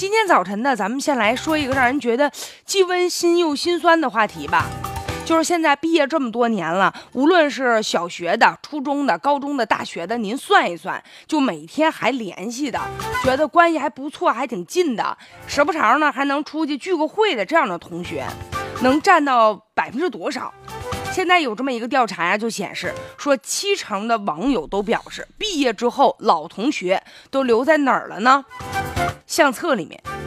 今天早晨呢，咱们先来说一个让人觉得既温馨又心酸的话题吧。就是现在毕业这么多年了，无论是小学的、初中的、高中的、大学的，您算一算，就每天还联系的，觉得关系还不错、还挺近的，时不常呢还能出去聚个会的这样的同学，能占到百分之多少？现在有这么一个调查呀，就显示说，七成的网友都表示，毕业之后老同学都留在哪儿了呢？相册里面。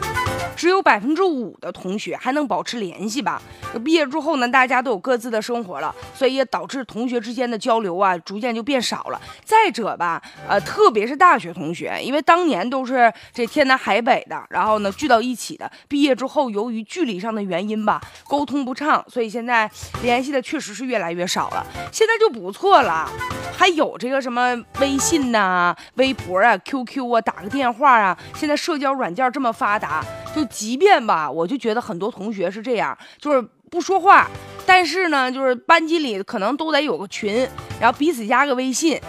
只有百分之五的同学还能保持联系吧？毕业之后呢，大家都有各自的生活了，所以也导致同学之间的交流啊，逐渐就变少了。再者吧，呃，特别是大学同学，因为当年都是这天南海北的，然后呢聚到一起的，毕业之后由于距离上的原因吧，沟通不畅，所以现在联系的确实是越来越少了。现在就不错了，还有这个什么微信呐、微博啊、QQ 啊，打个电话啊，现在社交软件这么发达。就即便吧，我就觉得很多同学是这样，就是不说话，但是呢，就是班级里可能都得有个群，然后彼此加个微信，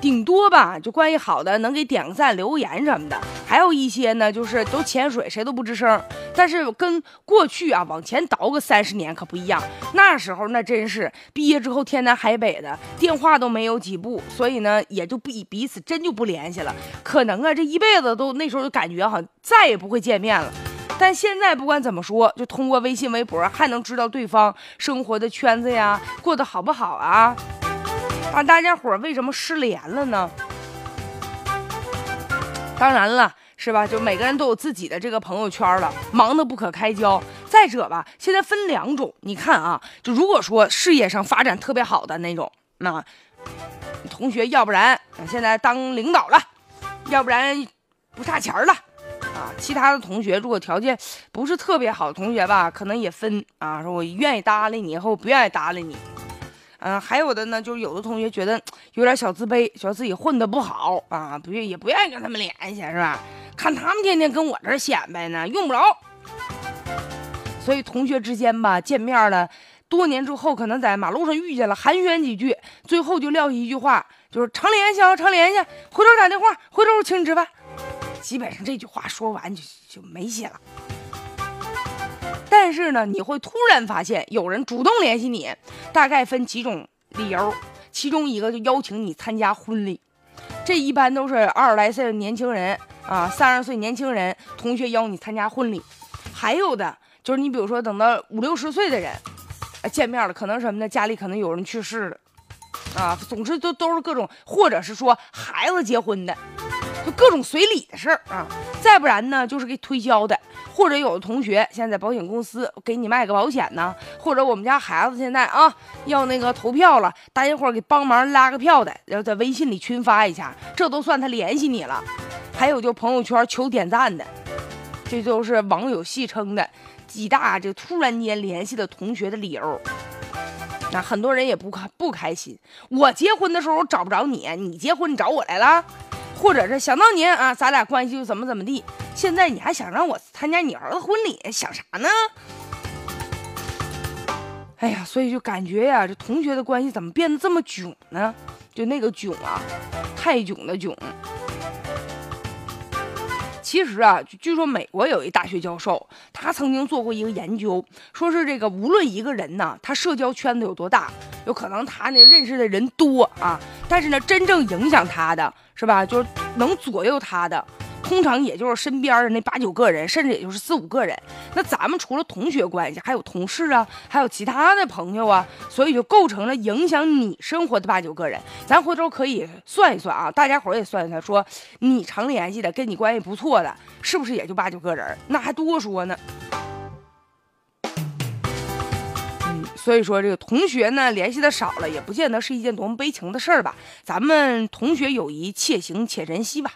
顶多吧，就关系好的能给点个赞、留个言什么的。还有一些呢，就是都潜水，谁都不吱声。但是跟过去啊，往前倒个三十年可不一样。那时候那真是毕业之后天南海北的，电话都没有几部，所以呢也就彼彼此真就不联系了。可能啊这一辈子都那时候就感觉好像再也不会见面了。但现在不管怎么说，就通过微信、微博还能知道对方生活的圈子呀，过得好不好啊？啊，大家伙为什么失联了呢？当然了。是吧？就每个人都有自己的这个朋友圈了，忙得不可开交。再者吧，现在分两种，你看啊，就如果说事业上发展特别好的那种，那同学要不然现在当领导了，要不然不差钱了啊。其他的同学如果条件不是特别好的同学吧，可能也分啊，说我愿意搭理你，或不愿意搭理你。嗯，还有的呢，就是有的同学觉得有点小自卑，觉得自己混得不好啊，不愿也不愿意跟他们联系，是吧？看他们天天跟我这显摆呢，用不着。所以同学之间吧，见面了多年之后，可能在马路上遇见了，寒暄几句，最后就撂下一句话，就是常联系啊，常联系，回头打电话，回头请你吃饭。基本上这句话说完就就没戏了。但是呢，你会突然发现有人主动联系你，大概分几种理由，其中一个就邀请你参加婚礼，这一般都是二十来岁的年轻人。啊，三十岁年轻人同学邀你参加婚礼，还有的就是你比如说等到五六十岁的人，见面了，可能什么呢？家里可能有人去世了，啊，总之都都是各种，或者是说孩子结婚的，就各种随礼的事儿啊。再不然呢，就是给推销的，或者有的同学现在在保险公司给你卖个保险呢，或者我们家孩子现在啊要那个投票了，大家伙给帮忙拉个票的，要在微信里群发一下，这都算他联系你了。还有就朋友圈求点赞的，这都是网友戏称的几大这突然间联系的同学的理由。那很多人也不开不开心。我结婚的时候找不着你，你结婚你找我来了，或者是想当年啊，咱俩关系就怎么怎么地，现在你还想让我参加你儿子婚礼，想啥呢？哎呀，所以就感觉呀，这同学的关系怎么变得这么囧呢？就那个囧啊，太囧的囧。其实啊，据说美国有一大学教授，他曾经做过一个研究，说是这个无论一个人呢，他社交圈子有多大，有可能他那认识的人多啊，但是呢，真正影响他的是吧，就是能左右他的。通常也就是身边的那八九个人，甚至也就是四五个人。那咱们除了同学关系，还有同事啊，还有其他的朋友啊，所以就构成了影响你生活的八九个人。咱回头可以算一算啊，大家伙也算一算，说你常联系的、跟你关系不错的，是不是也就八九个人？那还多说呢。嗯，所以说这个同学呢联系的少了，也不见得是一件多么悲情的事儿吧。咱们同学友谊且行且珍惜吧。